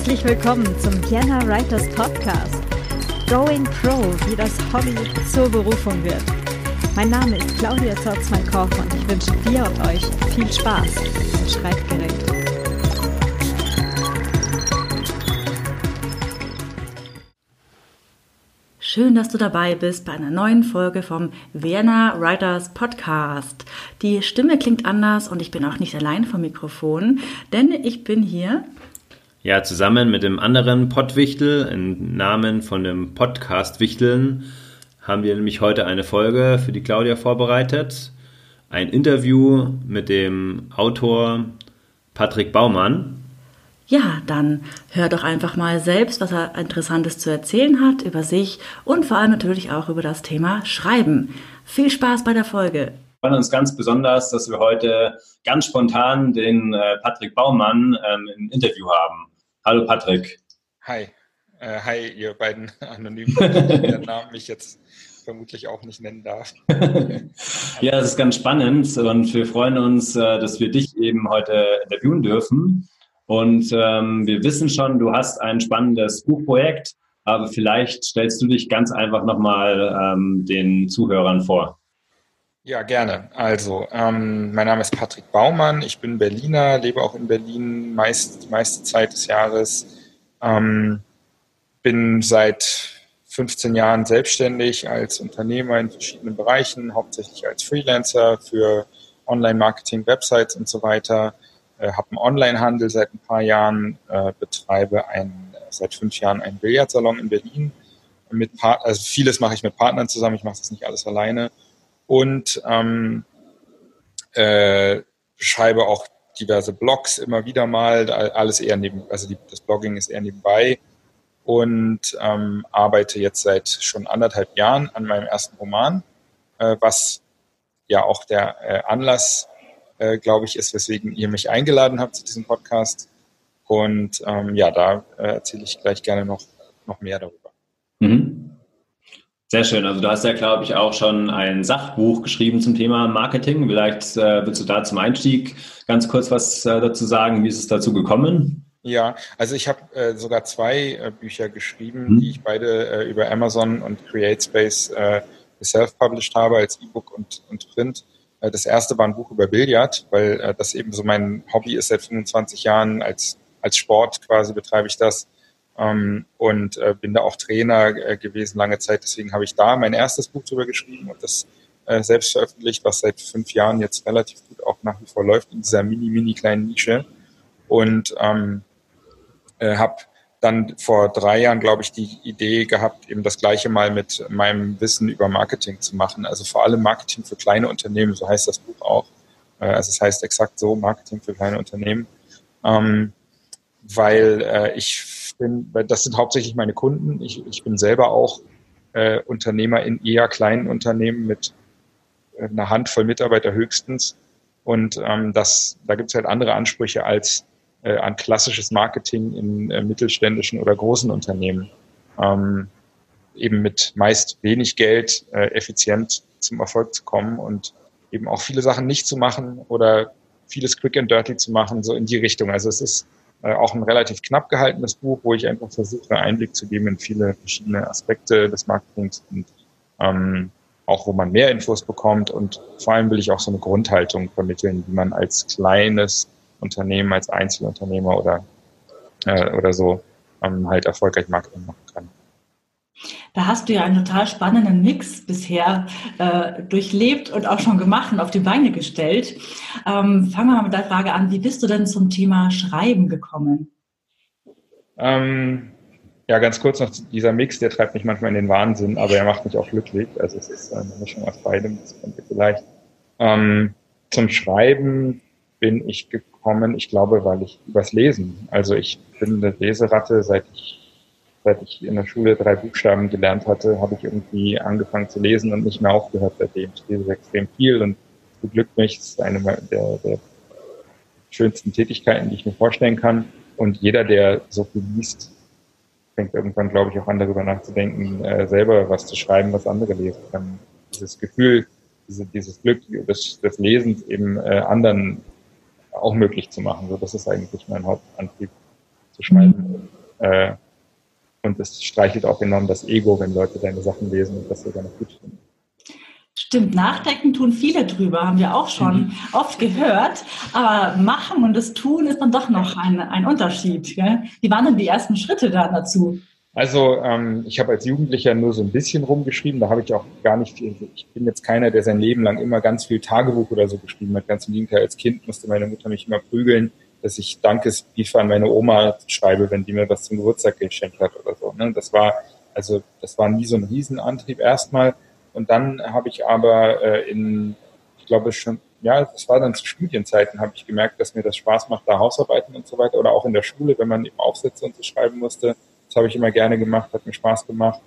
Herzlich willkommen zum Vienna Writers Podcast. Going Pro, wie das Hobby zur Berufung wird. Mein Name ist Claudia Zorzmann-Koch und ich wünsche dir und euch viel Spaß im Schreibgerät. Schön, dass du dabei bist bei einer neuen Folge vom Vienna Writers Podcast. Die Stimme klingt anders und ich bin auch nicht allein vom Mikrofon, denn ich bin hier ja, zusammen mit dem anderen Pottwichtel im Namen von dem Podcast Wichteln haben wir nämlich heute eine Folge für die Claudia vorbereitet. Ein Interview mit dem Autor Patrick Baumann. Ja, dann hör doch einfach mal selbst, was er Interessantes zu erzählen hat über sich und vor allem natürlich auch über das Thema Schreiben. Viel Spaß bei der Folge. Wir freuen uns ganz besonders, dass wir heute ganz spontan den äh, Patrick Baumann ähm, im Interview haben. Hallo Patrick. Hi. Äh, hi, ihr beiden Anonymen, deren Namen ich jetzt vermutlich auch nicht nennen darf. ja, das ist ganz spannend und wir freuen uns, äh, dass wir dich eben heute interviewen dürfen. Und ähm, wir wissen schon, du hast ein spannendes Buchprojekt, aber vielleicht stellst du dich ganz einfach nochmal ähm, den Zuhörern vor. Ja, gerne. Also, ähm, mein Name ist Patrick Baumann. Ich bin Berliner, lebe auch in Berlin meist, die meiste Zeit des Jahres. Ähm, bin seit 15 Jahren selbstständig als Unternehmer in verschiedenen Bereichen, hauptsächlich als Freelancer für Online-Marketing, Websites und so weiter. Äh, habe einen Online-Handel seit ein paar Jahren, äh, betreibe ein, seit fünf Jahren einen Billardsalon in Berlin. Mit also vieles mache ich mit Partnern zusammen, ich mache das nicht alles alleine und ähm, äh, schreibe auch diverse Blogs immer wieder mal, alles eher neben, also die, das Blogging ist eher nebenbei und ähm, arbeite jetzt seit schon anderthalb Jahren an meinem ersten Roman, äh, was ja auch der äh, Anlass, äh, glaube ich, ist, weswegen ihr mich eingeladen habt zu diesem Podcast. Und ähm, ja, da äh, erzähle ich gleich gerne noch, noch mehr darüber. Mhm. Sehr schön. Also du hast ja, glaube ich, auch schon ein Sachbuch geschrieben zum Thema Marketing. Vielleicht äh, willst du da zum Einstieg ganz kurz was äh, dazu sagen. Wie ist es dazu gekommen? Ja, also ich habe äh, sogar zwei äh, Bücher geschrieben, hm. die ich beide äh, über Amazon und CreateSpace äh, self-published habe als E-Book und, und Print. Das erste war ein Buch über Billard, weil das eben so mein Hobby ist seit 25 Jahren. Als, als Sport quasi betreibe ich das ähm, und äh, bin da auch Trainer äh, gewesen lange Zeit. Deswegen habe ich da mein erstes Buch drüber geschrieben und das äh, selbst veröffentlicht, was seit fünf Jahren jetzt relativ gut auch nach wie vor läuft in dieser mini, mini kleinen Nische. Und ähm, äh, habe dann vor drei Jahren, glaube ich, die Idee gehabt, eben das gleiche mal mit meinem Wissen über Marketing zu machen. Also vor allem Marketing für kleine Unternehmen, so heißt das Buch auch. Äh, also es heißt exakt so, Marketing für kleine Unternehmen. Ähm, weil äh, ich bin, das sind hauptsächlich meine Kunden. Ich, ich bin selber auch äh, Unternehmer in eher kleinen Unternehmen mit äh, einer Handvoll Mitarbeiter höchstens. Und ähm, das, da gibt es halt andere Ansprüche als äh, an klassisches Marketing in äh, mittelständischen oder großen Unternehmen. Ähm, eben mit meist wenig Geld äh, effizient zum Erfolg zu kommen und eben auch viele Sachen nicht zu machen oder vieles quick and dirty zu machen, so in die Richtung. Also es ist äh, auch ein relativ knapp gehaltenes Buch, wo ich einfach versuche, Einblick zu geben in viele verschiedene Aspekte des Marketings und ähm, auch wo man mehr Infos bekommt und vor allem will ich auch so eine Grundhaltung vermitteln, wie man als kleines Unternehmen, als Einzelunternehmer oder, äh, oder so ähm, halt erfolgreich Marketing machen kann. Da hast du ja einen total spannenden Mix bisher äh, durchlebt und auch schon gemacht und auf die Beine gestellt. Ähm, fangen wir mal mit der Frage an, wie bist du denn zum Thema Schreiben gekommen? Ähm, ja, ganz kurz noch, dieser Mix, der treibt mich manchmal in den Wahnsinn, aber er macht mich auch glücklich. Also es ist eine Mischung aus beidem, das kennt ihr vielleicht. Ähm, zum Schreiben bin ich gekommen, ich glaube, weil ich übers Lesen. Also ich bin eine Leseratte, seit ich seit ich in der Schule drei Buchstaben gelernt hatte, habe ich irgendwie angefangen zu lesen und nicht mehr aufgehört seitdem. Ich lese extrem viel und beglückt mich. Das ist eine der, der schönsten Tätigkeiten, die ich mir vorstellen kann. Und jeder, der so viel liest, fängt irgendwann, glaube ich, auch an, darüber nachzudenken, äh, selber was zu schreiben, was andere lesen können. Dieses Gefühl, diese, dieses Glück des, des Lesens eben äh, anderen auch möglich zu machen. So, das ist eigentlich mein Hauptantrieb zu schreiben. Mhm. Äh, und es streichelt auch enorm das Ego, wenn Leute deine Sachen lesen und das sogar noch gut finden. Stimmt, nachdenken tun viele drüber, haben wir auch schon mhm. oft gehört. Aber machen und das Tun ist dann doch noch ein, ein Unterschied. Gell? Wie waren denn die ersten Schritte da dazu? Also ähm, ich habe als Jugendlicher nur so ein bisschen rumgeschrieben. Da habe ich auch gar nicht viel. Ich bin jetzt keiner, der sein Leben lang immer ganz viel Tagebuch oder so geschrieben hat. Ganz im Gegenteil, als Kind musste meine Mutter mich immer prügeln, dass ich Dankesbriefe an meine Oma schreibe, wenn die mir was zum Geburtstag geschenkt hat oder so. Ne? Das war also das war nie so ein Riesenantrieb erstmal. Und dann habe ich aber äh, in, ich glaube schon, ja, das war dann zu Studienzeiten, habe ich gemerkt, dass mir das Spaß macht, da Hausarbeiten und so weiter oder auch in der Schule, wenn man eben Aufsätze und so schreiben musste das habe ich immer gerne gemacht, hat mir Spaß gemacht.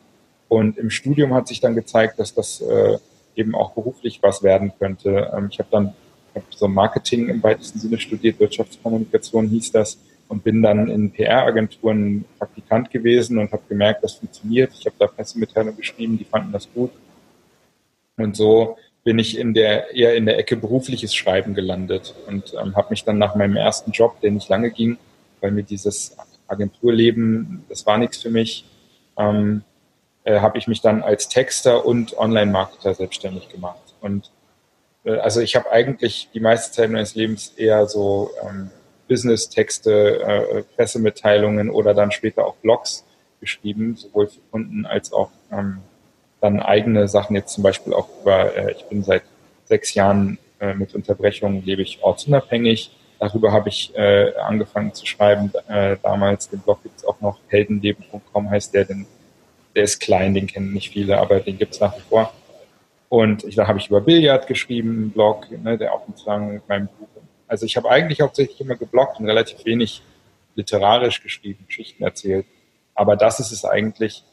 Und im Studium hat sich dann gezeigt, dass das äh, eben auch beruflich was werden könnte. Ähm, ich habe dann hab so Marketing im weitesten Sinne studiert, Wirtschaftskommunikation hieß das und bin dann in PR-Agenturen Praktikant gewesen und habe gemerkt, das funktioniert. Ich habe da Pressemitteilungen geschrieben, die fanden das gut. Und so bin ich in der eher in der Ecke berufliches Schreiben gelandet und ähm, habe mich dann nach meinem ersten Job, der nicht lange ging, weil mir dieses Agenturleben, das war nichts für mich, ähm, äh, habe ich mich dann als Texter und Online-Marketer selbstständig gemacht. Und also ich habe eigentlich die meiste Zeit meines Lebens eher so ähm, Business-Texte, äh, Pressemitteilungen oder dann später auch Blogs geschrieben, sowohl für Kunden als auch ähm, dann eigene Sachen, jetzt zum Beispiel auch über, äh, ich bin seit sechs Jahren äh, mit Unterbrechungen, lebe ich ortsunabhängig Darüber habe ich äh, angefangen zu schreiben. Äh, damals, den Blog gibt es auch noch, heldenleben.com heißt der, denn der ist klein, den kennen nicht viele, aber den gibt es nach wie vor. Und ich, da habe ich über Billard geschrieben, einen Blog, ne, der auch sozusagen mit meinem Buch. Also ich habe eigentlich hauptsächlich immer gebloggt und relativ wenig literarisch geschrieben, Geschichten erzählt. Aber das ist es eigentlich,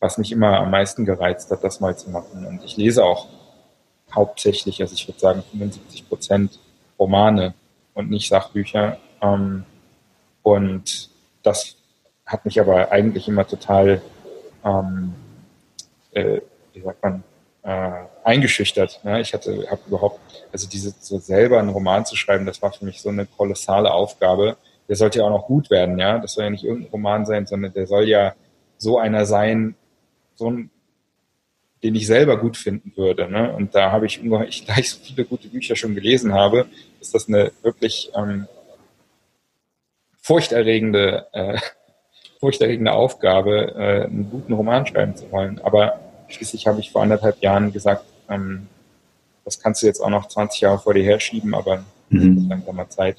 was mich immer am meisten gereizt hat, das mal zu machen. Und ich lese auch hauptsächlich, also ich würde sagen 75 Prozent Romane und nicht Sachbücher. Ähm, und das hat mich aber eigentlich immer total, ähm, äh, wie sagt man, äh, eingeschüchtert. Ne? Ich hatte, habe überhaupt, also diese so selber einen Roman zu schreiben, das war für mich so eine kolossale Aufgabe. Der sollte ja auch noch gut werden, ja. Das soll ja nicht irgendein Roman sein, sondern der soll ja so einer sein, so ein den ich selber gut finden würde. Ne? Und da habe ich, ich, da ich so viele gute Bücher schon gelesen habe, ist das eine wirklich ähm, furchterregende, äh, furchterregende Aufgabe, äh, einen guten Roman schreiben zu wollen. Aber schließlich habe ich vor anderthalb Jahren gesagt, ähm, das kannst du jetzt auch noch 20 Jahre vor dir herschieben, aber mhm. langsamer Zeit.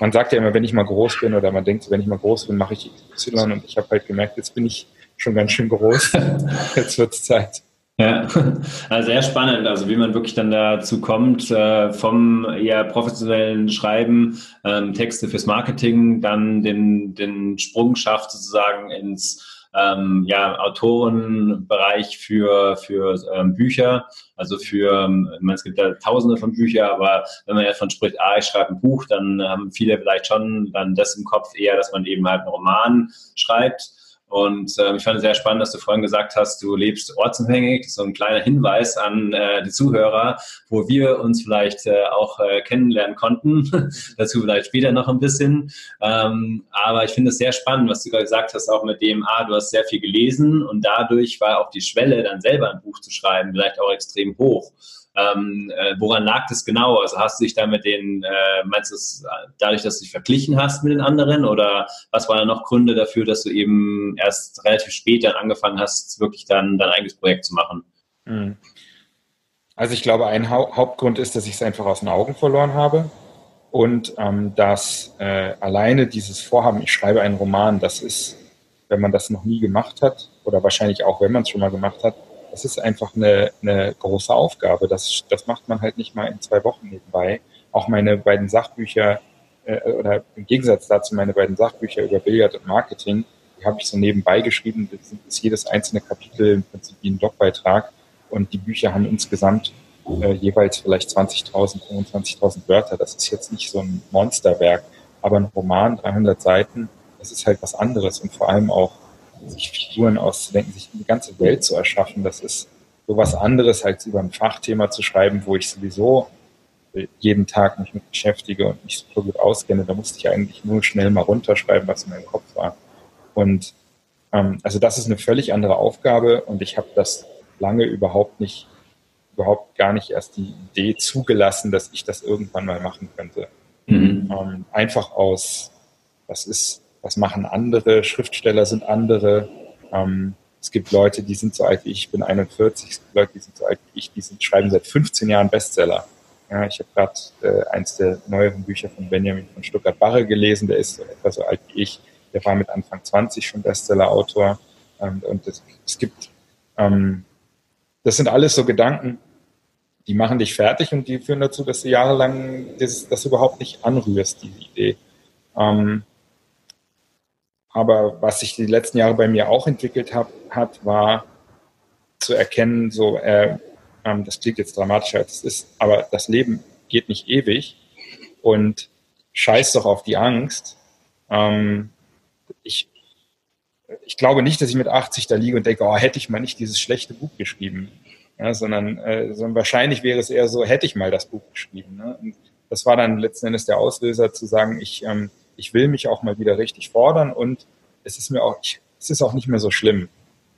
Man sagt ja immer, wenn ich mal groß bin oder man denkt, wenn ich mal groß bin, mache ich XY und ich habe halt gemerkt, jetzt bin ich schon ganz schön groß. Jetzt wird es Zeit. Ja, also sehr spannend, also wie man wirklich dann dazu kommt, äh, vom eher professionellen Schreiben, ähm, Texte fürs Marketing, dann den, den Sprung schafft sozusagen ins ähm, ja, Autorenbereich für, für ähm, Bücher, also für, ähm, ich meine, es gibt ja tausende von Büchern, aber wenn man ja von spricht, ah, ich schreibe ein Buch, dann haben viele vielleicht schon dann das im Kopf eher, dass man eben halt einen Roman schreibt. Und äh, ich fand es sehr spannend, dass du vorhin gesagt hast, du lebst ortsunabhängig. So ein kleiner Hinweis an äh, die Zuhörer, wo wir uns vielleicht äh, auch äh, kennenlernen konnten. Dazu vielleicht später noch ein bisschen. Ähm, aber ich finde es sehr spannend, was du gerade gesagt hast, auch mit dem, ah, du hast sehr viel gelesen und dadurch war auch die Schwelle, dann selber ein Buch zu schreiben, vielleicht auch extrem hoch. Ähm, äh, woran lag das genau? Also hast du dich da mit den, äh, meinst du es dadurch, dass du dich verglichen hast mit den anderen oder was waren da noch Gründe dafür, dass du eben erst relativ spät dann angefangen hast, wirklich dann dein eigenes Projekt zu machen? Hm. Also ich glaube, ein ha Hauptgrund ist, dass ich es einfach aus den Augen verloren habe und ähm, dass äh, alleine dieses Vorhaben, ich schreibe einen Roman, das ist, wenn man das noch nie gemacht hat oder wahrscheinlich auch, wenn man es schon mal gemacht hat, das ist einfach eine, eine große Aufgabe. Das, das macht man halt nicht mal in zwei Wochen nebenbei. Auch meine beiden Sachbücher, äh, oder im Gegensatz dazu meine beiden Sachbücher über Billard und Marketing, die habe ich so nebenbei geschrieben. Das ist jedes einzelne Kapitel im Prinzip wie ein Blogbeitrag. Und die Bücher haben insgesamt äh, jeweils vielleicht 20.000, 25.000 Wörter. Das ist jetzt nicht so ein Monsterwerk. Aber ein Roman, 300 Seiten, das ist halt was anderes und vor allem auch sich Figuren auszudenken, sich eine ganze Welt zu erschaffen, das ist sowas anderes, als über ein Fachthema zu schreiben, wo ich sowieso jeden Tag mich mit beschäftige und mich super gut auskenne. Da musste ich eigentlich nur schnell mal runterschreiben, was in meinem Kopf war. Und ähm, also das ist eine völlig andere Aufgabe und ich habe das lange überhaupt nicht, überhaupt gar nicht erst die Idee zugelassen, dass ich das irgendwann mal machen könnte. Mhm. Ähm, einfach aus, was ist, was machen andere, Schriftsteller sind andere. Ähm, es gibt Leute, die sind so alt wie ich, ich bin 41, es gibt Leute, die sind so alt wie ich, die sind, schreiben seit 15 Jahren Bestseller. Ja, ich habe gerade äh, eins der neueren Bücher von Benjamin von Stuttgart-Barre gelesen, der ist so etwa so alt wie ich, der war mit Anfang 20 schon Bestseller-Autor. Ähm, und es, es gibt, ähm, das sind alles so Gedanken, die machen dich fertig und die führen dazu, dass du jahrelang das, das überhaupt nicht anrührst, diese Idee. Ähm, aber was sich die letzten Jahre bei mir auch entwickelt hab, hat, war zu erkennen, so, äh, ähm, das klingt jetzt dramatischer als es ist, aber das Leben geht nicht ewig und scheiß doch auf die Angst. Ähm, ich, ich glaube nicht, dass ich mit 80 da liege und denke, oh, hätte ich mal nicht dieses schlechte Buch geschrieben ja, sondern, äh, sondern wahrscheinlich wäre es eher so, hätte ich mal das Buch geschrieben. Ne? Und das war dann letzten Endes der Auslöser zu sagen, ich, ähm, ich will mich auch mal wieder richtig fordern und es ist mir auch, ich, es ist auch nicht mehr so schlimm,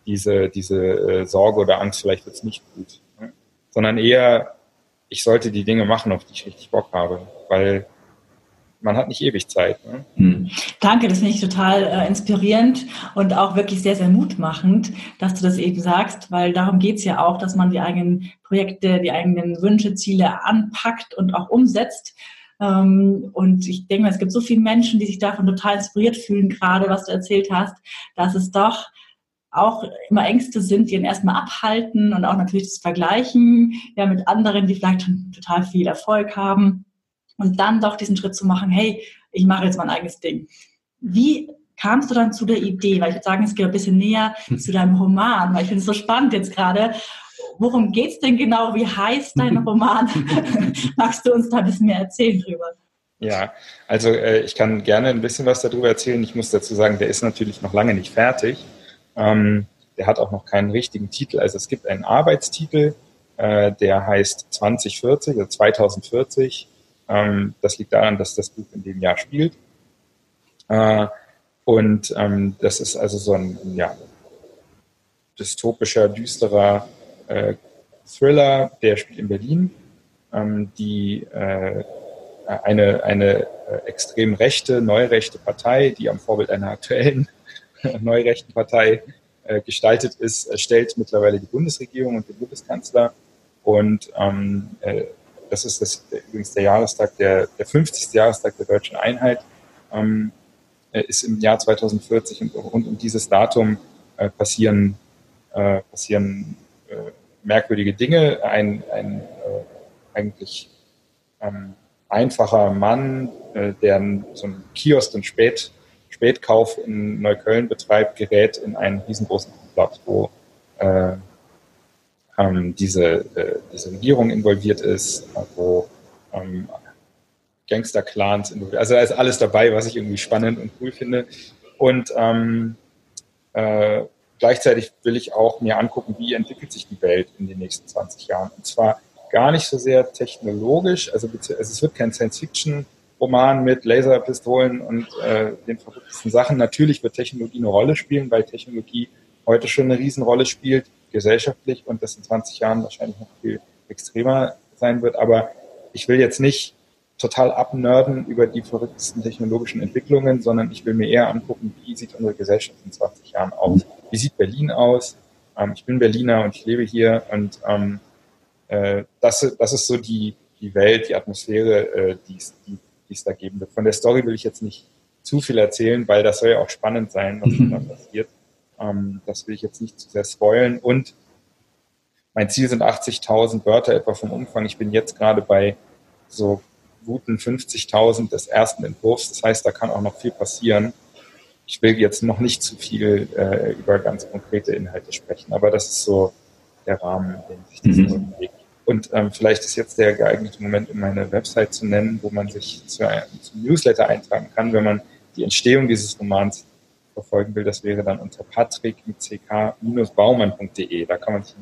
diese, diese äh, Sorge oder Angst, vielleicht wird es nicht gut. Ne? Sondern eher, ich sollte die Dinge machen, auf die ich richtig Bock habe. Weil man hat nicht ewig Zeit. Ne? Hm. Danke, das finde ich total äh, inspirierend und auch wirklich sehr, sehr mutmachend, dass du das eben sagst, weil darum geht es ja auch, dass man die eigenen Projekte, die eigenen Wünsche, Ziele anpackt und auch umsetzt. Ähm, und ich denke mal, es gibt so viele Menschen, die sich davon total inspiriert fühlen, gerade was du erzählt hast, dass es doch auch immer Ängste sind, die ihn erstmal abhalten und auch natürlich das Vergleichen ja, mit anderen, die vielleicht schon total viel Erfolg haben und dann doch diesen Schritt zu machen, hey, ich mache jetzt mein eigenes Ding. Wie kamst du dann zu der Idee? Weil ich würde sagen, es geht ein bisschen näher zu deinem Roman, weil ich finde es so spannend jetzt gerade. Worum geht es denn genau? Wie heißt dein Roman? Magst du uns da ein bisschen mehr erzählen drüber? Ja, also äh, ich kann gerne ein bisschen was darüber erzählen. Ich muss dazu sagen, der ist natürlich noch lange nicht fertig. Ähm, der hat auch noch keinen richtigen Titel. Also es gibt einen Arbeitstitel, äh, der heißt 2040 oder 2040 ähm, das liegt daran, dass das Buch in dem Jahr spielt. Äh, und ähm, das ist also so ein ja, dystopischer, düsterer äh, Thriller, der spielt in Berlin. Ähm, die äh, eine, eine äh, extrem rechte, neurechte Partei, die am Vorbild einer aktuellen neurechten Partei äh, gestaltet ist, stellt mittlerweile die Bundesregierung und den Bundeskanzler. Und ähm, äh, das ist das, übrigens der Jahrestag, der, der 50. Jahrestag der deutschen Einheit, ähm, ist im Jahr 2040 und rund um dieses Datum äh, passieren, äh, passieren äh, merkwürdige Dinge. Ein, ein äh, eigentlich ähm, einfacher Mann, äh, der so einen Kiosk und Spät, Spätkauf in Neukölln betreibt, gerät in einen riesengroßen Plot, wo äh, ähm, diese, äh, diese Regierung involviert ist, wo ähm, Gangster-Clans involviert Also da ist alles dabei, was ich irgendwie spannend und cool finde. Und ähm, äh, gleichzeitig will ich auch mir angucken, wie entwickelt sich die Welt in den nächsten 20 Jahren. Und zwar gar nicht so sehr technologisch, also, also es wird kein Science-Fiction-Roman mit Laserpistolen und äh, den verrücktesten Sachen. Natürlich wird Technologie eine Rolle spielen, weil Technologie heute schon eine Riesenrolle spielt gesellschaftlich und das in 20 Jahren wahrscheinlich noch viel extremer sein wird. Aber ich will jetzt nicht total abnörden über die verrücktesten technologischen Entwicklungen, sondern ich will mir eher angucken, wie sieht unsere Gesellschaft in 20 Jahren aus? Wie sieht Berlin aus? Ähm, ich bin Berliner und ich lebe hier und ähm, äh, das, das ist so die, die Welt, die Atmosphäre, äh, die es die, es da geben wird. Von der Story will ich jetzt nicht zu viel erzählen, weil das soll ja auch spannend sein, was da passiert. Ähm, das will ich jetzt nicht zu sehr spoilen. Und mein Ziel sind 80.000 Wörter etwa vom Umfang. Ich bin jetzt gerade bei so guten 50.000 des ersten Entwurfs. Das heißt, da kann auch noch viel passieren. Ich will jetzt noch nicht zu viel äh, über ganz konkrete Inhalte sprechen, aber das ist so der Rahmen, in dem sich das mhm. so bewegt. Und ähm, vielleicht ist jetzt der geeignete Moment, um meine Website zu nennen, wo man sich zu, zum Newsletter eintragen kann, wenn man die Entstehung dieses Romans verfolgen will, das wäre dann unter patrick mit ck-baumann.de. Da kann man sich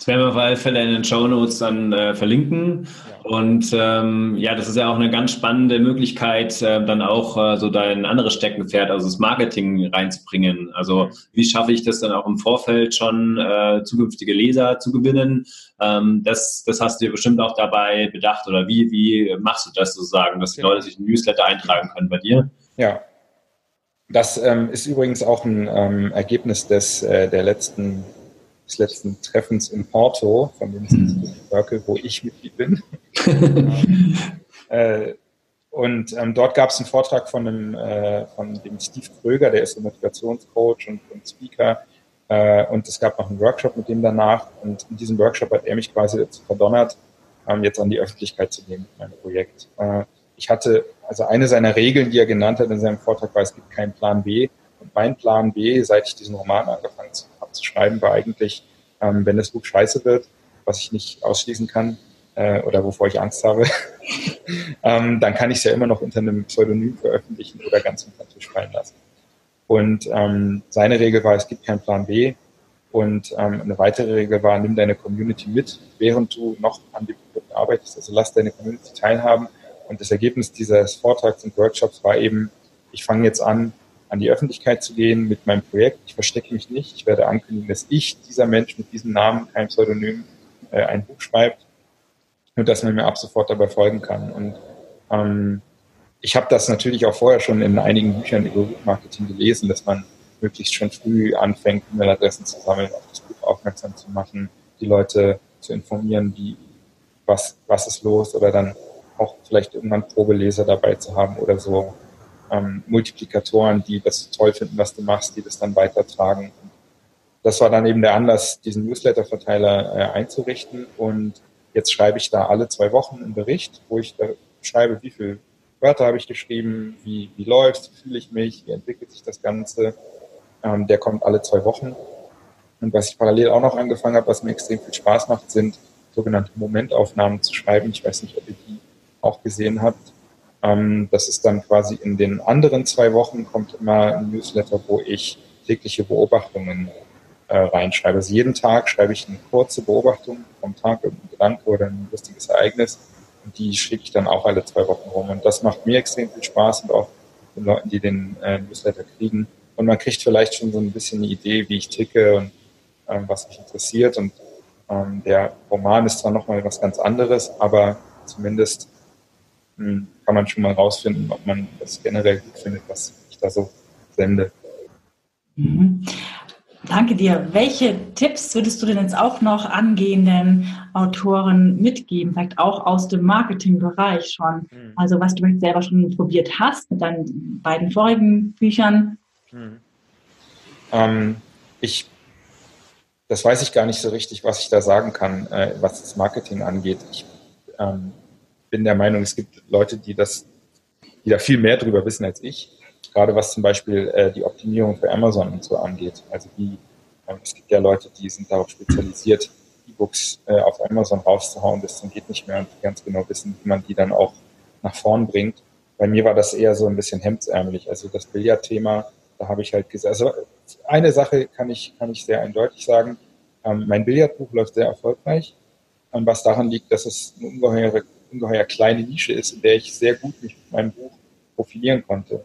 Das werden wir auf alle Fälle in den Show Notes dann äh, verlinken. Ja. Und ähm, ja, das ist ja auch eine ganz spannende Möglichkeit, äh, dann auch äh, so dein anderes Steckenpferd, also das Marketing reinzubringen. Also wie schaffe ich das dann auch im Vorfeld schon äh, zukünftige Leser zu gewinnen? Ähm, das, das hast du dir bestimmt auch dabei bedacht oder wie, wie machst du das sozusagen, dass die Leute sich ein Newsletter eintragen können bei dir? Ja, das ähm, ist übrigens auch ein ähm, Ergebnis des, äh, der letzten des letzten Treffens in Porto von dem mhm. Circle, wo ich Mitglied bin. äh, und ähm, dort gab es einen Vortrag von, einem, äh, von dem Steve Kröger, der ist ein Motivationscoach und, und Speaker. Äh, und es gab noch einen Workshop mit dem danach. Und in diesem Workshop hat er mich quasi dazu verdonnert, ähm, jetzt an die Öffentlichkeit zu gehen mit meinem Projekt. Äh, ich hatte, also eine seiner Regeln, die er genannt hat in seinem Vortrag, war, es gibt keinen Plan B. Und mein Plan B, seit ich diesen Roman angefangen habe zu schreiben, war eigentlich, ähm, wenn das Buch scheiße wird, was ich nicht ausschließen kann äh, oder wovor ich Angst habe, ähm, dann kann ich es ja immer noch unter einem Pseudonym veröffentlichen oder ganz unter Tisch fallen lassen. Und ähm, seine Regel war, es gibt keinen Plan B. Und ähm, eine weitere Regel war, nimm deine Community mit, während du noch an dem Produkt arbeitest. Also lass deine Community teilhaben. Und das Ergebnis dieses Vortrags und Workshops war eben, ich fange jetzt an, an die Öffentlichkeit zu gehen mit meinem Projekt. Ich verstecke mich nicht. Ich werde ankündigen, dass ich, dieser Mensch mit diesem Namen, kein Pseudonym, äh, ein Buch schreibt und dass man mir ab sofort dabei folgen kann. Und ähm, ich habe das natürlich auch vorher schon in einigen Büchern über Buchmarketing gelesen, dass man möglichst schon früh anfängt, E-Mail-Adressen zu sammeln, auf das Buch aufmerksam zu machen, die Leute zu informieren, wie, was, was ist los oder dann auch vielleicht irgendwann Probeleser dabei zu haben oder so ähm, Multiplikatoren, die das toll finden, was du machst, die das dann weitertragen. Das war dann eben der Anlass, diesen Newsletter-Verteiler äh, einzurichten. Und jetzt schreibe ich da alle zwei Wochen einen Bericht, wo ich da schreibe, wie viele Wörter habe ich geschrieben, wie, wie läuft, wie fühle ich mich, wie entwickelt sich das Ganze. Ähm, der kommt alle zwei Wochen. Und was ich parallel auch noch angefangen habe, was mir extrem viel Spaß macht, sind sogenannte Momentaufnahmen zu schreiben. Ich weiß nicht, ob ihr die auch gesehen habt. Ähm, das ist dann quasi in den anderen zwei Wochen kommt immer ein Newsletter, wo ich tägliche Beobachtungen äh, reinschreibe. Also jeden Tag schreibe ich eine kurze Beobachtung vom Tag, irgendein Gedanke oder ein lustiges Ereignis. Und die schicke ich dann auch alle zwei Wochen rum. Und das macht mir extrem viel Spaß und auch den Leuten, die den äh, Newsletter kriegen. Und man kriegt vielleicht schon so ein bisschen eine Idee, wie ich ticke und ähm, was mich interessiert. Und ähm, der Roman ist zwar nochmal was ganz anderes, aber zumindest kann man schon mal rausfinden, ob man das generell gut findet, was ich da so sende. Mhm. Danke dir. Welche Tipps würdest du denn jetzt auch noch angehenden Autoren mitgeben? Vielleicht auch aus dem Marketingbereich schon. Mhm. Also was du selber schon probiert hast mit deinen beiden vorigen Büchern. Mhm. Ähm, ich, das weiß ich gar nicht so richtig, was ich da sagen kann, äh, was das Marketing angeht. Ich ähm, bin der Meinung, es gibt Leute, die das, die da viel mehr drüber wissen als ich. Gerade was zum Beispiel äh, die Optimierung für Amazon und so angeht. Also wie, äh, es gibt ja Leute, die sind darauf spezialisiert, E-Books äh, auf Amazon rauszuhauen, das dann geht nicht mehr und ganz genau wissen, wie man die dann auch nach vorn bringt. Bei mir war das eher so ein bisschen hemdsärmlich. Also das Billardthema, da habe ich halt gesagt, also eine Sache kann ich, kann ich sehr eindeutig sagen. Ähm, mein Billardbuch läuft sehr erfolgreich, ähm, was daran liegt, dass es eine ungeheure ungeheuer kleine Nische ist, in der ich sehr gut mich mit meinem Buch profilieren konnte.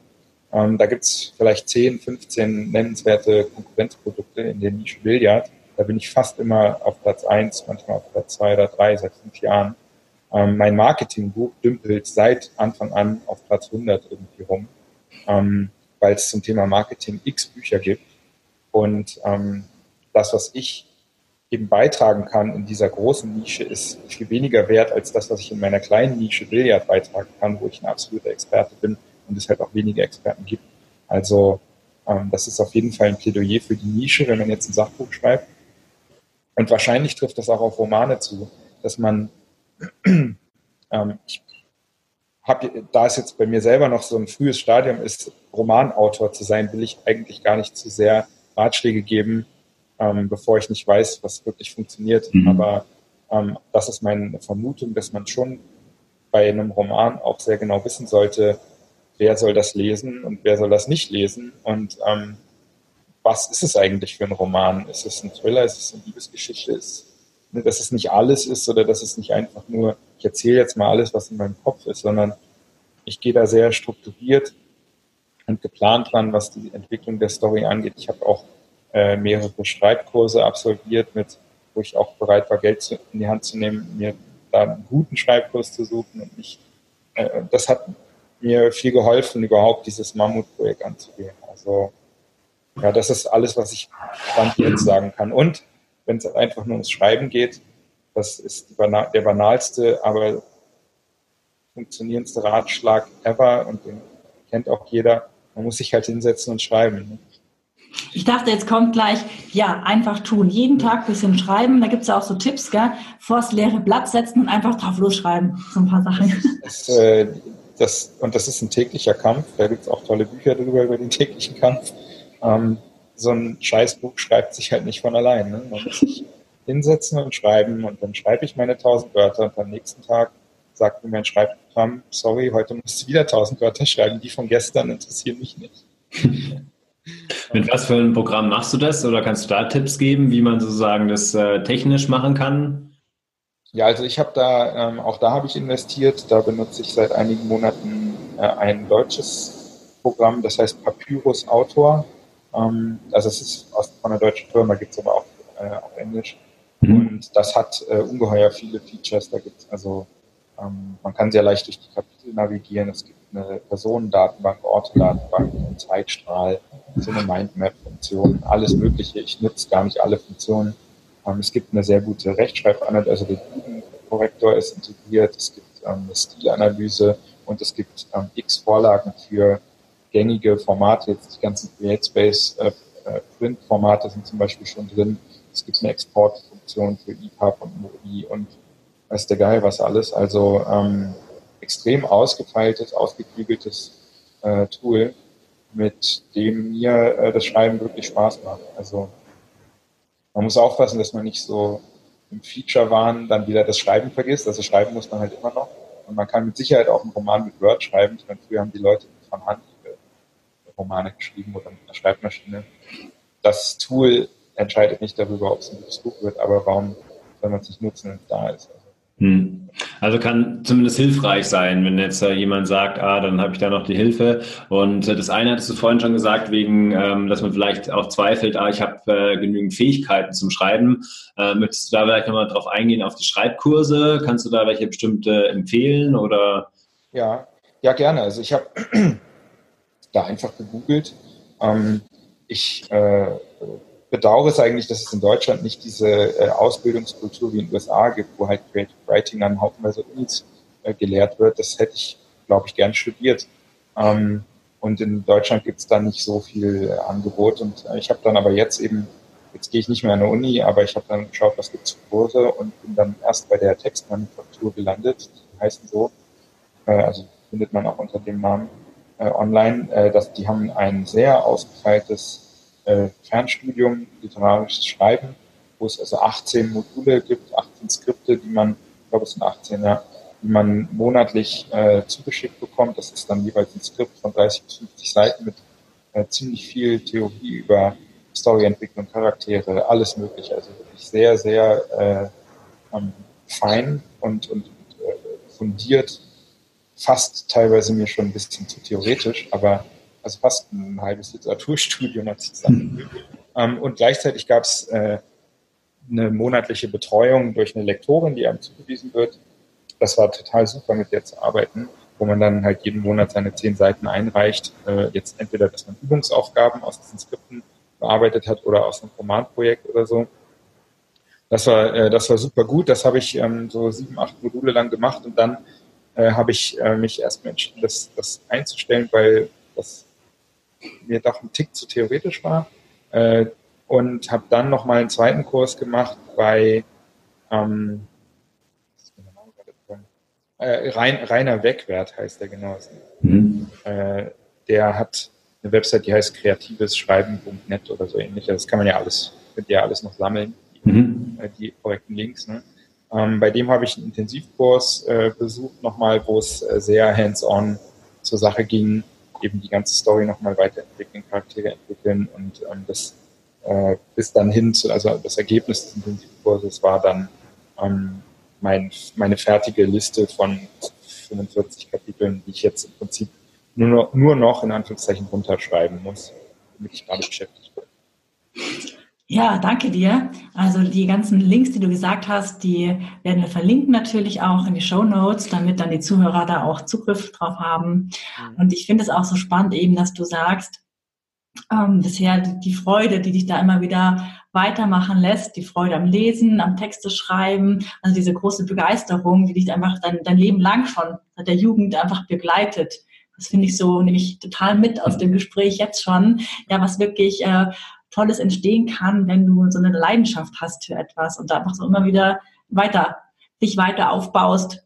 Ähm, da gibt es vielleicht 10, 15 nennenswerte Konkurrenzprodukte in der Nische Billard. Da bin ich fast immer auf Platz 1, manchmal auf Platz 2 oder 3 seit fünf Jahren. Ähm, mein Marketingbuch dümpelt seit Anfang an auf Platz 100 irgendwie rum, ähm, weil es zum Thema Marketing x Bücher gibt. Und ähm, das, was ich eben beitragen kann in dieser großen Nische, ist viel weniger wert als das, was ich in meiner kleinen Nische Billard beitragen kann, wo ich ein absoluter Experte bin und es halt auch weniger Experten gibt. Also ähm, das ist auf jeden Fall ein Plädoyer für die Nische, wenn man jetzt ein Sachbuch schreibt. Und wahrscheinlich trifft das auch auf Romane zu, dass man, ähm, ich habe, da es jetzt bei mir selber noch so ein frühes Stadium ist, Romanautor zu sein, will ich eigentlich gar nicht zu sehr Ratschläge geben, ähm, bevor ich nicht weiß, was wirklich funktioniert. Mhm. Aber ähm, das ist meine Vermutung, dass man schon bei einem Roman auch sehr genau wissen sollte, wer soll das lesen und wer soll das nicht lesen und ähm, was ist es eigentlich für ein Roman? Ist es ein Thriller? Ist es eine Liebesgeschichte? Ist es dass es nicht alles ist oder dass es nicht einfach nur, ich erzähle jetzt mal alles, was in meinem Kopf ist, sondern ich gehe da sehr strukturiert und geplant dran, was die Entwicklung der Story angeht. Ich habe auch äh, mehrere Schreibkurse absolviert, mit, wo ich auch bereit war, Geld zu, in die Hand zu nehmen, mir da einen guten Schreibkurs zu suchen und nicht. Äh, das hat mir viel geholfen, überhaupt dieses Mammutprojekt anzugehen. Also ja, das ist alles, was ich Stand jetzt sagen kann. Und wenn es einfach nur ums Schreiben geht, das ist der banalste, aber funktionierendste Ratschlag ever und den kennt auch jeder. Man muss sich halt hinsetzen und schreiben. Ich dachte, jetzt kommt gleich, ja, einfach tun. Jeden Tag ein bisschen schreiben. Da gibt es ja auch so Tipps, gell? Vors leere Blatt setzen und einfach drauf losschreiben. So ein paar Sachen. Das, äh, das, und das ist ein täglicher Kampf. Da gibt es auch tolle Bücher darüber, über den täglichen Kampf. Ähm, so ein Scheißbuch schreibt sich halt nicht von allein. Ne? Man muss sich hinsetzen und schreiben und dann schreibe ich meine tausend Wörter und am nächsten Tag sagt mir mein Schreibprogramm, sorry, heute musst du wieder tausend Wörter schreiben, die von gestern interessieren mich nicht. Mit was für einem Programm machst du das oder kannst du da Tipps geben, wie man sozusagen das äh, technisch machen kann? Ja, also ich habe da, ähm, auch da habe ich investiert, da benutze ich seit einigen Monaten äh, ein deutsches Programm, das heißt Papyrus Autor. Ähm, also es ist aus, von einer deutschen Firma, gibt es aber auch äh, auf Englisch. Mhm. Und das hat äh, ungeheuer viele Features. Da gibt es also, ähm, man kann sehr leicht durch die Kapitel navigieren. Es gibt eine Personendatenbank, Ortedatenbank, einen Zeitstrahl, so eine Mindmap-Funktion, alles Mögliche. Ich nutze gar nicht alle Funktionen. Ähm, es gibt eine sehr gute Rechtschreibanalyse, also der Korrektor ist integriert. Es gibt ähm, eine Stilanalyse und es gibt ähm, x Vorlagen für gängige Formate. Jetzt die ganzen CreateSpace äh, äh, Print-Formate sind zum Beispiel schon drin. Es gibt eine Exportfunktion für EPUB und MOI und weiß der Geil was alles. Also ähm, extrem ausgefeiltes, ausgeklügeltes äh, Tool, mit dem mir äh, das Schreiben wirklich Spaß macht. Also man muss aufpassen, dass man nicht so im Feature-Wahn dann wieder das Schreiben vergisst. Also schreiben muss man halt immer noch. Und man kann mit Sicherheit auch einen Roman mit Word schreiben. Ich meine, früher haben die Leute von Hand Romane geschrieben oder mit einer Schreibmaschine. Das Tool entscheidet nicht darüber, ob es ein gutes Buch wird, aber warum soll man es nicht nutzen, wenn es da ist? Hm. Also kann zumindest hilfreich sein, wenn jetzt äh, jemand sagt, ah, dann habe ich da noch die Hilfe. Und äh, das eine hattest du vorhin schon gesagt, wegen, ähm, dass man vielleicht auch zweifelt, ah, ich habe äh, genügend Fähigkeiten zum Schreiben. Äh, möchtest du da vielleicht nochmal drauf eingehen auf die Schreibkurse? Kannst du da welche bestimmte empfehlen oder? Ja, ja gerne. Also ich habe da einfach gegoogelt. Ähm, ich äh, bedauere es eigentlich, dass es in Deutschland nicht diese äh, Ausbildungskultur wie in den USA gibt, wo halt Creative Writing an haufenweise Unis äh, gelehrt wird. Das hätte ich, glaube ich, gern studiert. Ähm, und in Deutschland gibt es da nicht so viel äh, Angebot. Und äh, ich habe dann aber jetzt eben, jetzt gehe ich nicht mehr an der Uni, aber ich habe dann geschaut, was gibt es für Kurse und bin dann erst bei der Textmanufaktur gelandet. Die heißen so, äh, also findet man auch unter dem Namen äh, online. Äh, dass, die haben ein sehr ausgefeiltes äh, Fernstudium literarisches Schreiben, wo es also 18 Module gibt, 18 Skripte, die man, ich glaube es sind 18, ja, die man monatlich äh, zugeschickt bekommt. Das ist dann jeweils ein Skript von 30 bis 50 Seiten mit äh, ziemlich viel Theorie über Storyentwicklung, Charaktere, alles mögliche. Also wirklich sehr, sehr äh, ähm, fein und, und äh, fundiert, fast teilweise mir schon ein bisschen zu theoretisch, aber also fast ein halbes Literaturstudium hat sich zusammen. Ähm, und gleichzeitig gab es äh, eine monatliche Betreuung durch eine Lektorin, die einem zugewiesen wird. Das war total super, mit der zu arbeiten, wo man dann halt jeden Monat seine zehn Seiten einreicht. Äh, jetzt entweder, dass man Übungsaufgaben aus diesen Skripten bearbeitet hat oder aus einem Romanprojekt oder so. Das war, äh, das war super gut. Das habe ich ähm, so sieben, acht Module lang gemacht und dann äh, habe ich äh, mich erstmal entschieden, das, das einzustellen, weil das mir doch ein Tick zu theoretisch war. Äh, und habe dann nochmal einen zweiten Kurs gemacht bei ähm, äh, Rein, Rainer Wegwert heißt der genau. Mhm. Äh, der hat eine Website, die heißt kreativeschreiben.net oder so ähnlich. Das kann man ja alles, könnt ihr ja alles noch sammeln, die, mhm. Äh, die korrekten Links. Ne? Ähm, bei dem habe ich einen Intensivkurs äh, besucht nochmal, wo es äh, sehr hands-on zur Sache ging eben die ganze Story nochmal weiterentwickeln, Charaktere entwickeln und ähm, das äh, bis dann hin zu, also das Ergebnis des Intensivkurses war dann ähm, mein, meine fertige Liste von 45 Kapiteln, die ich jetzt im Prinzip nur noch, nur noch in Anführungszeichen runterschreiben muss, damit ich gerade beschäftigt bin. Ja, danke dir. Also die ganzen Links, die du gesagt hast, die werden wir verlinken natürlich auch in die Show Notes, damit dann die Zuhörer da auch Zugriff drauf haben. Mhm. Und ich finde es auch so spannend eben, dass du sagst, ähm, bisher die, Freude, die dich da immer wieder weitermachen lässt, die Freude am Lesen, am Texte schreiben, also diese große Begeisterung, die dich einfach dein, dein Leben lang schon seit der Jugend einfach begleitet. Das finde ich so, nehme ich total mit aus dem Gespräch jetzt schon. Ja, was wirklich äh, Tolles entstehen kann, wenn du so eine Leidenschaft hast für etwas und da einfach so immer wieder weiter, dich weiter aufbaust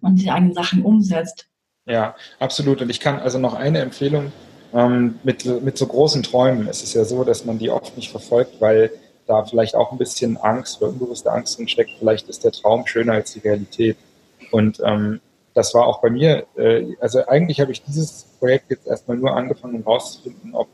und die eigenen Sachen umsetzt. Ja, absolut. Und ich kann also noch eine Empfehlung ähm, mit, mit so großen Träumen. Es ist ja so, dass man die oft nicht verfolgt, weil da vielleicht auch ein bisschen Angst oder unbewusste Angst drin steckt. Vielleicht ist der Traum schöner als die Realität. Und ähm, das war auch bei mir, äh, also eigentlich habe ich dieses Projekt jetzt erstmal nur angefangen, um rauszufinden, ob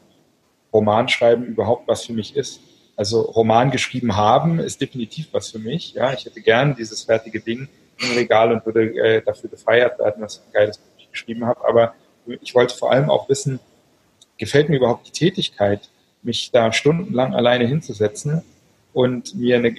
Romanschreiben überhaupt was für mich ist. Also Roman geschrieben haben ist definitiv was für mich. Ja, ich hätte gern dieses fertige Ding im Regal und würde äh, dafür gefeiert werden, was ein geiles Buch ich geschrieben habe. Aber ich wollte vor allem auch wissen, gefällt mir überhaupt die Tätigkeit, mich da stundenlang alleine hinzusetzen und mir eine,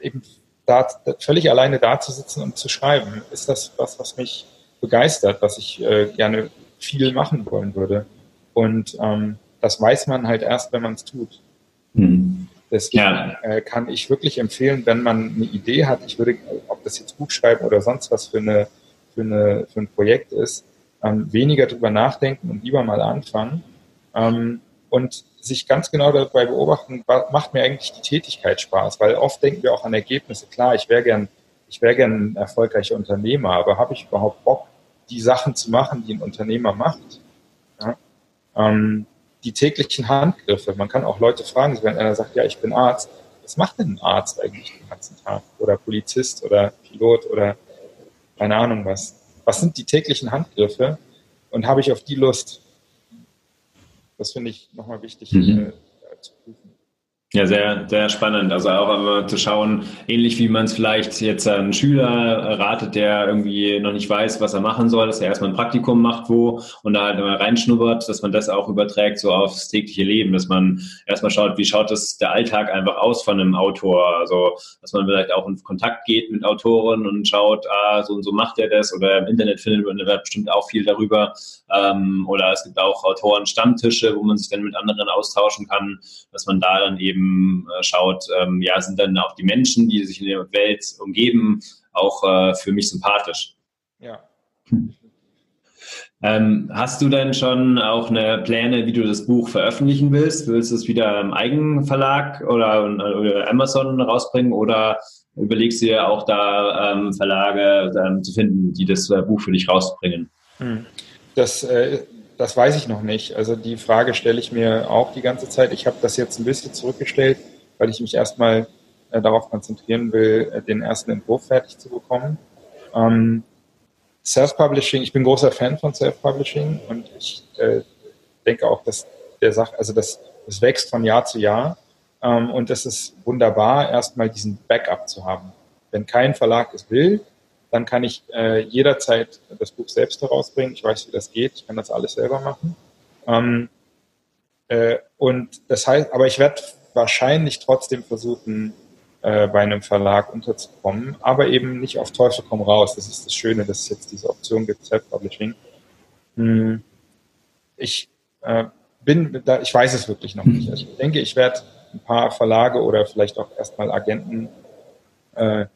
eben da, völlig alleine da zu sitzen und zu schreiben. Ist das was, was mich begeistert, was ich äh, gerne viel machen wollen würde? Und ähm, das weiß man halt erst, wenn man es tut. Mhm. Deswegen ja. äh, kann ich wirklich empfehlen, wenn man eine Idee hat, ich würde, ob das jetzt Buchschreiben oder sonst was für, eine, für, eine, für ein Projekt ist, ähm, weniger drüber nachdenken und lieber mal anfangen ähm, und sich ganz genau dabei beobachten, macht mir eigentlich die Tätigkeit Spaß, weil oft denken wir auch an Ergebnisse. Klar, ich wäre gern, ich wäre gern ein erfolgreicher Unternehmer, aber habe ich überhaupt Bock, die Sachen zu machen, die ein Unternehmer macht? Ja? Ähm, die täglichen Handgriffe. Man kann auch Leute fragen, wenn einer sagt, ja, ich bin Arzt, was macht denn ein Arzt eigentlich den ganzen Tag? Oder Polizist oder Pilot oder keine Ahnung was. Was sind die täglichen Handgriffe und habe ich auf die Lust? Das finde ich nochmal wichtig mhm. äh, zu prüfen. Ja, sehr, sehr spannend. Also auch immer zu schauen, ähnlich wie man es vielleicht jetzt einen Schüler ratet, der irgendwie noch nicht weiß, was er machen soll, dass er erstmal ein Praktikum macht, wo und da halt immer reinschnuppert, dass man das auch überträgt so aufs tägliche Leben, dass man erstmal schaut, wie schaut das der Alltag einfach aus von einem Autor. Also, dass man vielleicht auch in Kontakt geht mit Autoren und schaut, ah, so und so macht er das oder im Internet findet man bestimmt auch viel darüber. Ähm, oder es gibt auch Autoren-Stammtische, wo man sich dann mit anderen austauschen kann, dass man da dann eben eben äh, schaut, ähm, ja, sind dann auch die Menschen, die sich in der Welt umgeben, auch äh, für mich sympathisch. Ja. Ähm, hast du denn schon auch eine Pläne, wie du das Buch veröffentlichen willst? Willst du es wieder im eigenen Verlag oder, oder Amazon rausbringen oder überlegst du dir auch da ähm, Verlage ähm, zu finden, die das äh, Buch für dich rausbringen? Hm. Das äh, das weiß ich noch nicht. Also die Frage stelle ich mir auch die ganze Zeit. Ich habe das jetzt ein bisschen zurückgestellt, weil ich mich erstmal äh, darauf konzentrieren will, äh, den ersten Entwurf fertig zu bekommen. Ähm, Self-Publishing, ich bin großer Fan von Self-Publishing und ich äh, denke auch, dass der Sache, also das, das wächst von Jahr zu Jahr ähm, und es ist wunderbar, erstmal diesen Backup zu haben. Wenn kein Verlag es will, dann kann ich äh, jederzeit das Buch selbst herausbringen. Ich weiß, wie das geht. Ich kann das alles selber machen. Ähm, äh, und das heißt, aber ich werde wahrscheinlich trotzdem versuchen, äh, bei einem Verlag unterzukommen, aber eben nicht auf Teufel komm raus. Das ist das Schöne, dass es jetzt diese Option gibt, Self-Publishing. Hm. Ich äh, bin da, ich weiß es wirklich noch nicht. Also ich denke, ich werde ein paar Verlage oder vielleicht auch erstmal Agenten äh,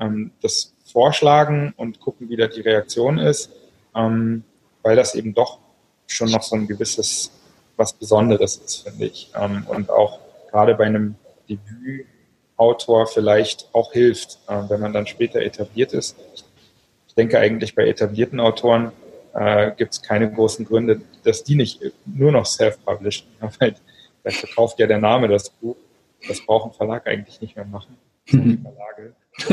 ähm, das vorschlagen und gucken, wie da die Reaktion ist, ähm, weil das eben doch schon noch so ein gewisses, was Besonderes ist, finde ich. Ähm, und auch gerade bei einem Debütautor vielleicht auch hilft, äh, wenn man dann später etabliert ist. Ich denke eigentlich bei etablierten Autoren äh, gibt es keine großen Gründe, dass die nicht nur noch self-published, weil da verkauft ja der Name das Buch. Das braucht ein Verlag eigentlich nicht mehr machen. Verlage.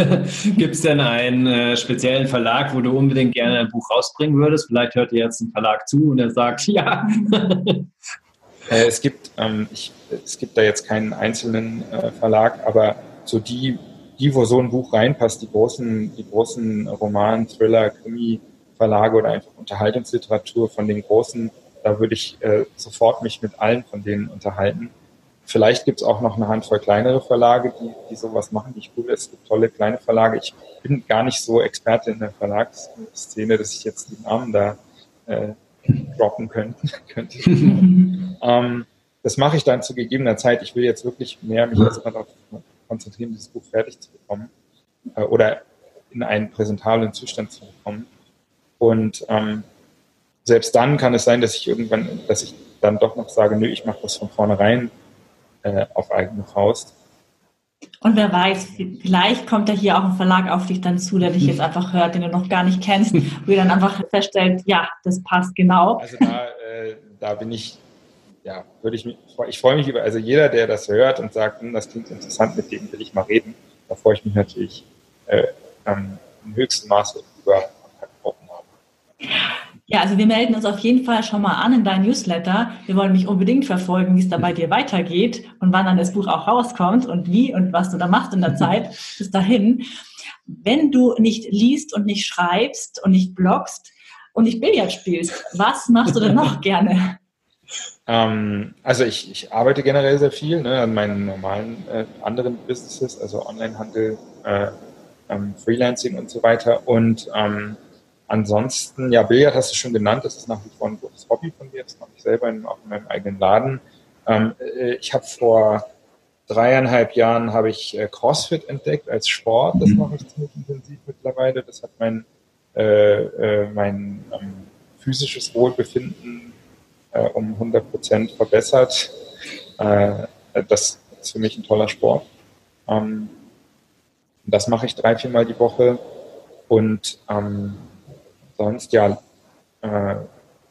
Gibt es denn einen äh, speziellen Verlag, wo du unbedingt gerne ein Buch rausbringen würdest? Vielleicht hört dir jetzt ein Verlag zu und er sagt, ja. äh, es, gibt, ähm, ich, es gibt da jetzt keinen einzelnen äh, Verlag, aber so die, die, wo so ein Buch reinpasst, die großen, die großen Roman, Thriller, Krimi, Verlage oder einfach Unterhaltungsliteratur von den großen, da würde ich äh, sofort mich mit allen von denen unterhalten. Vielleicht gibt es auch noch eine Handvoll kleinere Verlage, die, die sowas machen, die ich cool. Es gibt tolle kleine Verlage. Ich bin gar nicht so Experte in der Verlagsszene, dass ich jetzt die Namen da äh, droppen könnte. könnte. ähm, das mache ich dann zu gegebener Zeit. Ich will jetzt wirklich mehr mich erstmal darauf konzentrieren, dieses Buch fertig zu bekommen äh, oder in einen präsentablen Zustand zu bekommen. Und ähm, selbst dann kann es sein, dass ich irgendwann, dass ich dann doch noch sage, nö, ich mache das von vornherein äh, auf eigene Faust. Und wer weiß, vielleicht kommt ja hier auch ein Verlag auf dich dann zu, der dich jetzt einfach hört, den du noch gar nicht kennst, wo ihr dann einfach feststellt, ja, das passt genau. Also da, äh, da bin ich, ja, würde ich mich, ich freue mich über, also jeder, der das hört und sagt, hm, das klingt interessant, mit dem will ich mal reden, da freue ich mich natürlich äh, im höchsten Maße über ja, also wir melden uns auf jeden Fall schon mal an in dein Newsletter. Wir wollen mich unbedingt verfolgen, wie es da bei dir weitergeht und wann dann das Buch auch rauskommt und wie und was du da machst in der Zeit bis dahin. Wenn du nicht liest und nicht schreibst und nicht bloggst und nicht Billard spielst, was machst du denn noch gerne? Ähm, also ich, ich arbeite generell sehr viel ne, an meinen normalen äh, anderen Businesses, also Onlinehandel, äh, ähm, Freelancing und so weiter und ähm, Ansonsten, ja, Billard hast du schon genannt, das ist nach wie vor ein gutes Hobby von mir, das mache ich selber in, auch in meinem eigenen Laden. Ähm, äh, ich habe vor dreieinhalb Jahren habe ich äh, CrossFit entdeckt als Sport, das mhm. mache ich ziemlich intensiv mittlerweile. Das hat mein, äh, äh, mein ähm, physisches Wohlbefinden äh, um 100 Prozent verbessert. Das ist für mich ein toller Sport. Ähm, das mache ich drei, viermal die Woche und ähm, sonst ja, äh,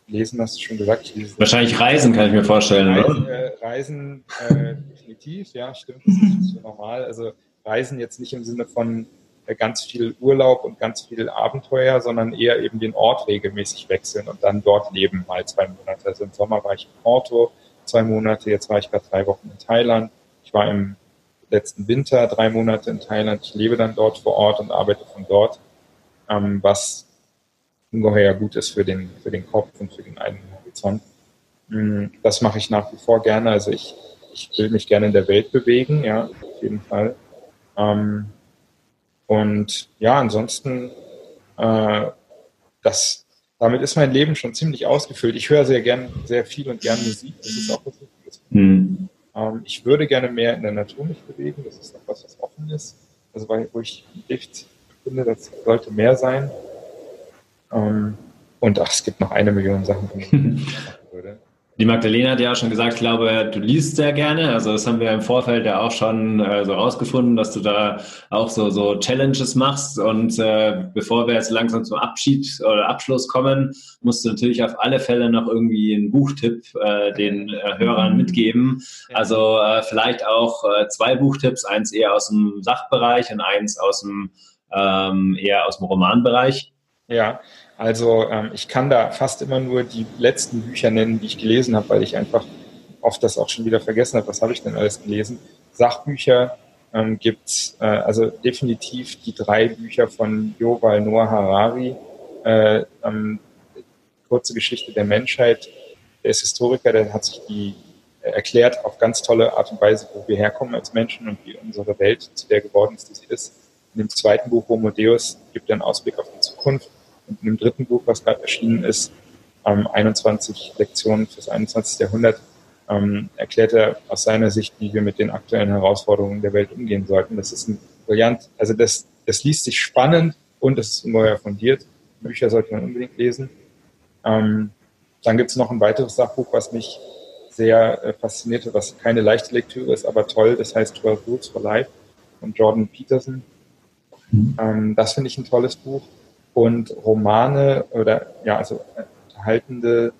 lesen hast du schon gesagt. Wahrscheinlich Reisen kann ich mir vorstellen. Reisen, äh, Reisen äh, definitiv, ja, stimmt, das ist so normal. Also Reisen jetzt nicht im Sinne von äh, ganz viel Urlaub und ganz viel Abenteuer, sondern eher eben den Ort regelmäßig wechseln und dann dort leben, mal zwei Monate. Also im Sommer war ich in Porto, zwei Monate, jetzt war ich gerade drei Wochen in Thailand. Ich war im letzten Winter drei Monate in Thailand. Ich lebe dann dort vor Ort und arbeite von dort, ähm, was ungeheuer gut ist für den, für den Kopf und für den eigenen Horizont. Mm, das mache ich nach wie vor gerne. Also ich, ich will mich gerne in der Welt bewegen, ja, auf jeden Fall. Ähm, und ja, ansonsten, äh, das, damit ist mein Leben schon ziemlich ausgefüllt. Ich höre sehr gern, sehr viel und gern Musik. Das ist auch was Wichtiges. Mhm. Ich würde gerne mehr in der Natur mich bewegen. Das ist etwas, was offen ist. Also weil, wo ich Gift finde, das sollte mehr sein. Ähm, und ach, es gibt noch eine Million Sachen, die ich machen würde. Die Magdalena hat ja auch schon gesagt, ich glaube, du liest sehr gerne. Also das haben wir im Vorfeld ja auch schon äh, so rausgefunden, dass du da auch so, so Challenges machst. Und äh, bevor wir jetzt langsam zum Abschied oder Abschluss kommen, musst du natürlich auf alle Fälle noch irgendwie einen Buchtipp äh, den äh, Hörern mitgeben. Also äh, vielleicht auch äh, zwei Buchtipps, eins eher aus dem Sachbereich und eins aus dem ähm, eher aus dem Romanbereich. Ja, also ähm, ich kann da fast immer nur die letzten Bücher nennen, die ich gelesen habe, weil ich einfach oft das auch schon wieder vergessen habe. Was habe ich denn alles gelesen? Sachbücher ähm, gibt äh, also definitiv die drei Bücher von Yuval Noah Harari. Äh, ähm, kurze Geschichte der Menschheit. Der ist Historiker, der hat sich die erklärt auf ganz tolle Art und Weise, wo wir herkommen als Menschen und wie unsere Welt zu der geworden ist, die sie ist. In dem zweiten Buch Homo Deus gibt er einen Ausblick auf die Zukunft und in dem dritten Buch, was gerade erschienen ist, ähm, 21 Lektionen fürs 21. Jahrhundert, ähm, erklärt er aus seiner Sicht, wie wir mit den aktuellen Herausforderungen der Welt umgehen sollten. Das ist ein brillant, also das, das liest sich spannend und es ist ungeheuer fundiert. Bücher sollte man unbedingt lesen. Ähm, dann gibt es noch ein weiteres Sachbuch, was mich sehr äh, faszinierte, was keine leichte Lektüre ist, aber toll. Das heißt 12 Rules for Life von Jordan Peterson. Mhm. Ähm, das finde ich ein tolles Buch und Romane oder ja, also erhaltende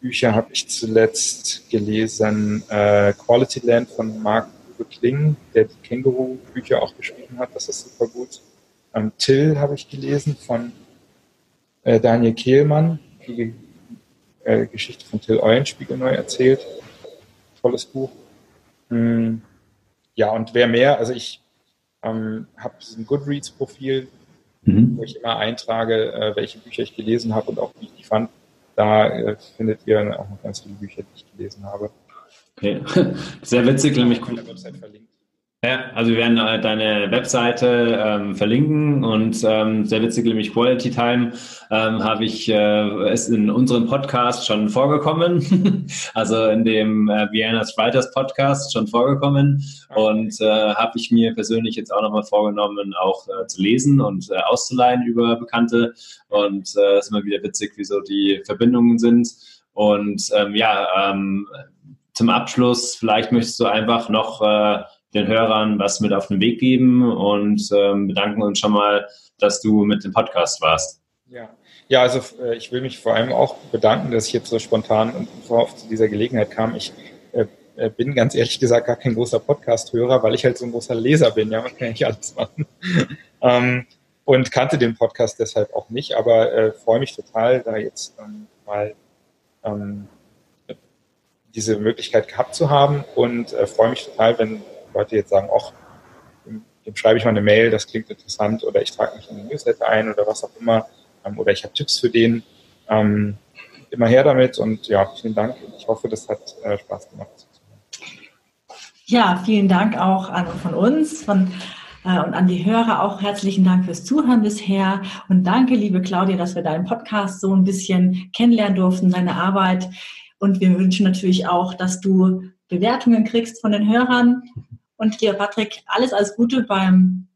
Bücher habe ich zuletzt gelesen. Äh, Quality Land von Mark Kling, der die Känguru-Bücher auch geschrieben hat. Das ist super gut. Ähm, Till habe ich gelesen von äh, Daniel Kehlmann, die äh, Geschichte von Till Eulenspiegel neu erzählt. Tolles Buch. Hm, ja, und wer mehr, also ich ähm, habe ein Goodreads-Profil, mhm. wo ich immer eintrage, äh, welche Bücher ich gelesen habe und auch wie ich die fand. Da äh, findet ihr auch noch ganz viele Bücher, die ich gelesen habe. Okay, sehr witzig, nämlich cool. Website verlinkt. Ja, also wir werden äh, deine Webseite ähm, verlinken und ähm, sehr witzig, nämlich Quality Time ähm, habe ich äh, ist in unserem Podcast schon vorgekommen, also in dem äh, Vienna's Writers Podcast schon vorgekommen und äh, habe ich mir persönlich jetzt auch nochmal vorgenommen, auch äh, zu lesen und äh, auszuleihen über Bekannte. Und äh, ist immer wieder witzig, wie so die Verbindungen sind. Und ähm, ja, ähm, zum Abschluss vielleicht möchtest du einfach noch äh, den Hörern was mit auf den Weg geben und ähm, bedanken uns schon mal, dass du mit dem Podcast warst. Ja, ja also äh, ich will mich vor allem auch bedanken, dass ich jetzt so spontan und zu dieser Gelegenheit kam. Ich äh, äh, bin ganz ehrlich gesagt gar kein großer Podcast-Hörer, weil ich halt so ein großer Leser bin. Ja, man kann ja nicht alles machen. ähm, und kannte den Podcast deshalb auch nicht, aber äh, freue mich total, da jetzt ähm, mal ähm, diese Möglichkeit gehabt zu haben und äh, freue mich total, wenn Leute jetzt sagen, ach, dem, dem, schreibe ich mal eine Mail, das klingt interessant oder ich trage mich in den Newsletter ein oder was auch immer ähm, oder ich habe Tipps für den. Ähm, immer her damit und ja, vielen Dank. Ich hoffe, das hat äh, Spaß gemacht. Ja, vielen Dank auch an, von uns von, äh, und an die Hörer auch herzlichen Dank fürs Zuhören bisher und danke, liebe Claudia, dass wir deinen Podcast so ein bisschen kennenlernen durften, deine Arbeit. Und wir wünschen natürlich auch, dass du Bewertungen kriegst von den Hörern und dir, Patrick, alles alles Gute beim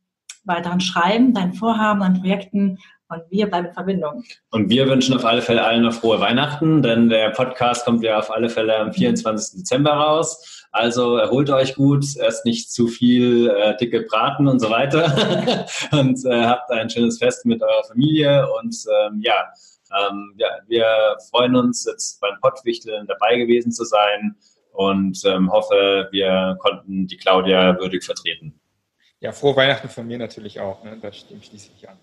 weiteren Schreiben, deinen Vorhaben, deinen Projekten. Und wir bleiben in Verbindung. Und wir wünschen auf alle Fälle allen noch frohe Weihnachten, denn der Podcast kommt ja auf alle Fälle am 24. Dezember raus. Also erholt euch gut, erst nicht zu viel äh, dicke Braten und so weiter und äh, habt ein schönes Fest mit eurer Familie und ähm, ja, ähm, ja, wir freuen uns jetzt beim Pottwichteln dabei gewesen zu sein und ähm, hoffe, wir konnten die Claudia würdig vertreten. Ja, frohe Weihnachten von mir natürlich auch. Ne? Da schließe ich an.